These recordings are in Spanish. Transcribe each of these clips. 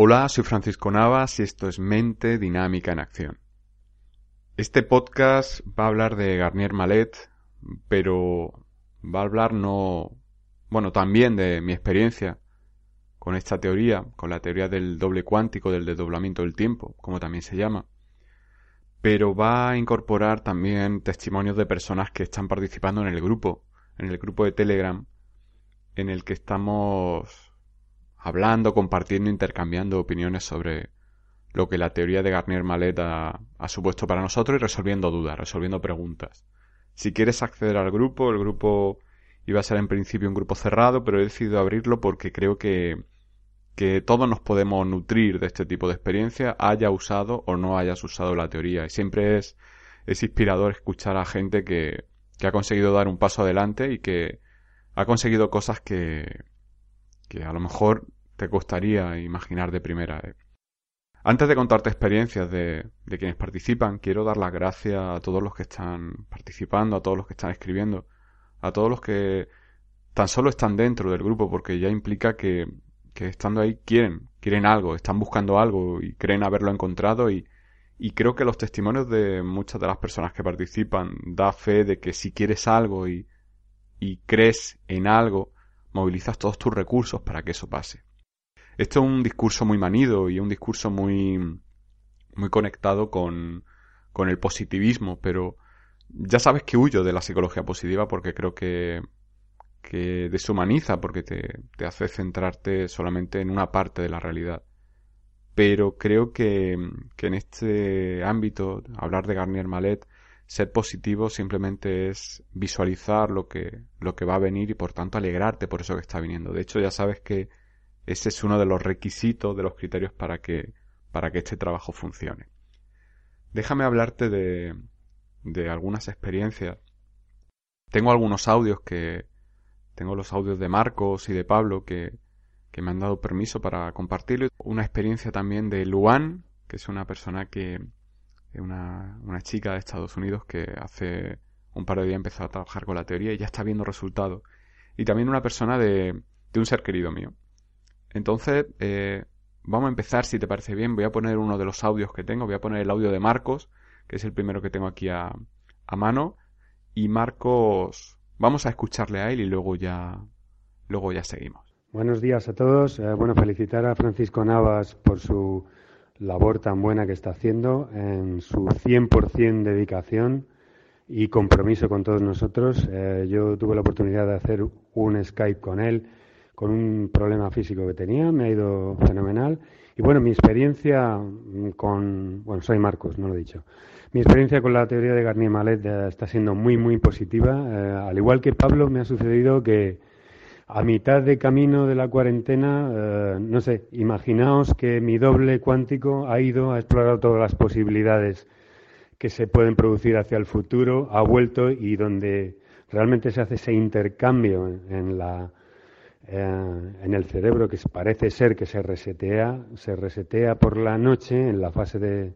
Hola, soy Francisco Navas y esto es Mente Dinámica en Acción. Este podcast va a hablar de Garnier Malet, pero va a hablar no, bueno, también de mi experiencia con esta teoría, con la teoría del doble cuántico, del desdoblamiento del tiempo, como también se llama. Pero va a incorporar también testimonios de personas que están participando en el grupo, en el grupo de Telegram, en el que estamos hablando, compartiendo, intercambiando opiniones sobre lo que la teoría de Garnier Malet ha, supuesto para nosotros y resolviendo dudas, resolviendo preguntas. Si quieres acceder al grupo, el grupo iba a ser en principio un grupo cerrado, pero he decidido abrirlo porque creo que, que todos nos podemos nutrir de este tipo de experiencia, haya usado o no hayas usado la teoría. Y siempre es, es inspirador escuchar a gente que, que ha conseguido dar un paso adelante y que ha conseguido cosas que, que a lo mejor te costaría imaginar de primera. ¿eh? Antes de contarte experiencias de, de, quienes participan, quiero dar las gracias a todos los que están participando, a todos los que están escribiendo, a todos los que tan solo están dentro del grupo, porque ya implica que, estando ahí quieren, quieren algo, están buscando algo y creen haberlo encontrado y, creo que los testimonios de muchas de las personas que participan da fe de que si quieres algo y crees en algo, movilizas todos tus recursos para que eso pase. Esto es un discurso muy manido y un discurso muy, muy conectado con, con el positivismo, pero ya sabes que huyo de la psicología positiva porque creo que, que deshumaniza, porque te, te hace centrarte solamente en una parte de la realidad. Pero creo que, que en este ámbito, hablar de Garnier Malet, ser positivo simplemente es visualizar lo que, lo que va a venir y por tanto alegrarte por eso que está viniendo. De hecho, ya sabes que ese es uno de los requisitos, de los criterios para que, para que este trabajo funcione. Déjame hablarte de, de algunas experiencias. Tengo algunos audios que, tengo los audios de Marcos y de Pablo que, que me han dado permiso para compartirlo. Una experiencia también de Luan, que es una persona que, una, una chica de Estados Unidos que hace un par de días empezó a trabajar con la teoría y ya está viendo resultados. Y también una persona de, de un ser querido mío. Entonces, eh, vamos a empezar, si te parece bien, voy a poner uno de los audios que tengo, voy a poner el audio de Marcos, que es el primero que tengo aquí a, a mano, y Marcos, vamos a escucharle a él y luego ya, luego ya seguimos. Buenos días a todos. Eh, bueno, felicitar a Francisco Navas por su labor tan buena que está haciendo, en su 100% dedicación y compromiso con todos nosotros. Eh, yo tuve la oportunidad de hacer un Skype con él con un problema físico que tenía, me ha ido fenomenal. Y bueno, mi experiencia con, bueno, soy Marcos, no lo he dicho. Mi experiencia con la teoría de Garnier Malet eh, está siendo muy, muy positiva. Eh, al igual que Pablo, me ha sucedido que a mitad de camino de la cuarentena, eh, no sé, imaginaos que mi doble cuántico ha ido a explorar todas las posibilidades que se pueden producir hacia el futuro, ha vuelto y donde realmente se hace ese intercambio en, la, eh, en el cerebro que parece ser que se resetea, se resetea por la noche en la fase de,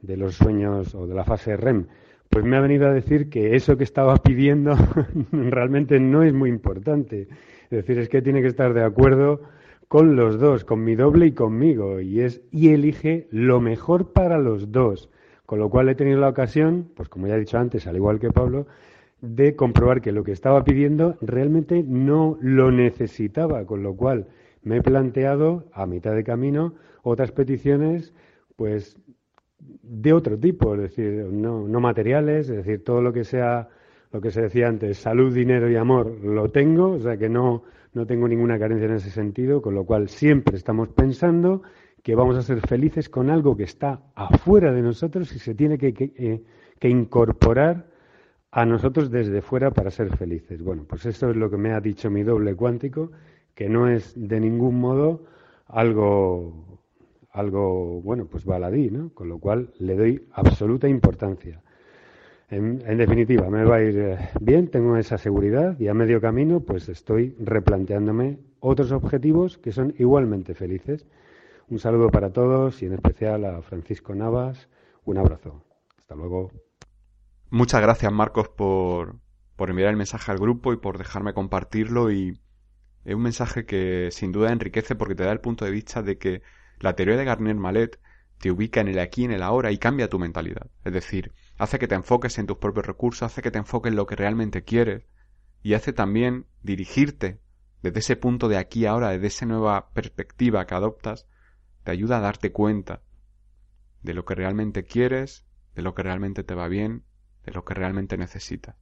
de los sueños o de la fase REM. Pues me ha venido a decir que eso que estaba pidiendo realmente no es muy importante es decir, es que tiene que estar de acuerdo con los dos, con mi doble y conmigo, y es y elige lo mejor para los dos. Con lo cual he tenido la ocasión, pues como ya he dicho antes, al igual que Pablo, de comprobar que lo que estaba pidiendo realmente no lo necesitaba, con lo cual me he planteado a mitad de camino otras peticiones, pues de otro tipo, es decir, no, no materiales, es decir, todo lo que sea lo que se decía antes, salud, dinero y amor, lo tengo, o sea que no, no tengo ninguna carencia en ese sentido, con lo cual siempre estamos pensando que vamos a ser felices con algo que está afuera de nosotros y se tiene que, que, eh, que incorporar a nosotros desde fuera para ser felices. Bueno, pues eso es lo que me ha dicho mi doble cuántico, que no es de ningún modo algo, algo bueno, pues baladí, ¿no? Con lo cual le doy absoluta importancia. En, definitiva, me va a ir eh, bien, tengo esa seguridad y a medio camino pues estoy replanteándome otros objetivos que son igualmente felices. Un saludo para todos y en especial a Francisco Navas. Un abrazo. Hasta luego. Muchas gracias Marcos por, por enviar el mensaje al grupo y por dejarme compartirlo y es un mensaje que sin duda enriquece porque te da el punto de vista de que La teoría de Garnier Mallet te ubica en el aquí y en el ahora y cambia tu mentalidad. Es decir, hace que te enfoques en tus propios recursos, hace que te enfoques en lo que realmente quieres y hace también dirigirte desde ese punto de aquí ahora, desde esa nueva perspectiva que adoptas, te ayuda a darte cuenta de lo que realmente quieres, de lo que realmente te va bien, de lo que realmente necesitas.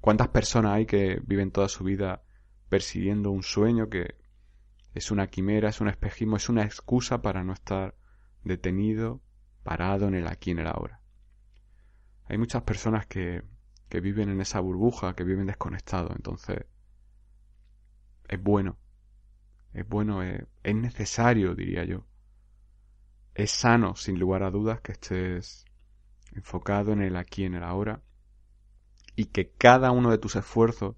¿Cuántas personas hay que viven toda su vida persiguiendo un sueño que es una quimera, es un espejismo, es una excusa para no estar detenido, parado en el aquí en el ahora? Hay muchas personas que, que viven en esa burbuja, que viven desconectados, entonces es bueno, es bueno, es necesario, diría yo. Es sano, sin lugar a dudas, que estés enfocado en el aquí, en el ahora, y que cada uno de tus esfuerzos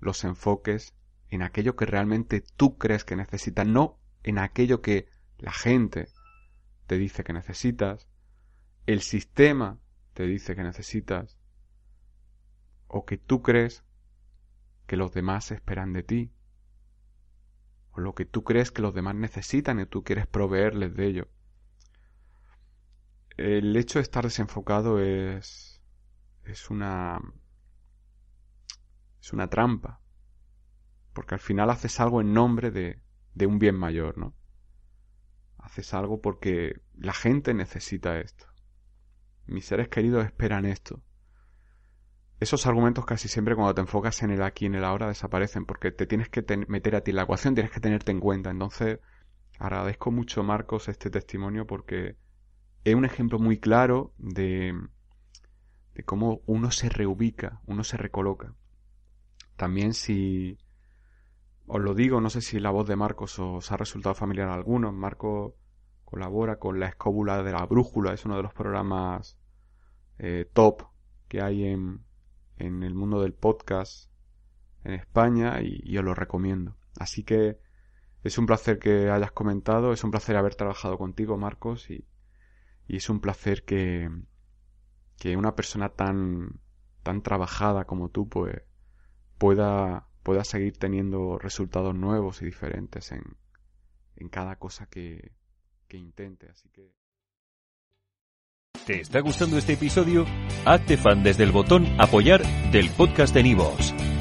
los enfoques en aquello que realmente tú crees que necesitas, no en aquello que la gente te dice que necesitas, el sistema te dice que necesitas, o que tú crees que los demás esperan de ti, o lo que tú crees que los demás necesitan y tú quieres proveerles de ello. El hecho de estar desenfocado es es una es una trampa, porque al final haces algo en nombre de, de un bien mayor, ¿no? Haces algo porque la gente necesita esto. Mis seres queridos esperan esto esos argumentos casi siempre cuando te enfocas en el aquí y en el ahora desaparecen porque te tienes que meter a ti en la ecuación, tienes que tenerte en cuenta. Entonces, agradezco mucho, Marcos, este testimonio porque es un ejemplo muy claro de, de cómo uno se reubica, uno se recoloca. También si os lo digo, no sé si la voz de Marcos os ha resultado familiar a algunos. Marcos colabora con la escóbula de la brújula, es uno de los programas eh, top que hay en, en el mundo del podcast en España y, os lo recomiendo. Así que es un placer que hayas comentado, es un placer haber trabajado contigo, Marcos, y, y es un placer que, que una persona tan, tan trabajada como tú, pues, pueda, pueda seguir teniendo resultados nuevos y diferentes en, en cada cosa que, que intente. Así que. ¿Te está gustando este episodio? Hazte fan desde el botón Apoyar del podcast de Nivos.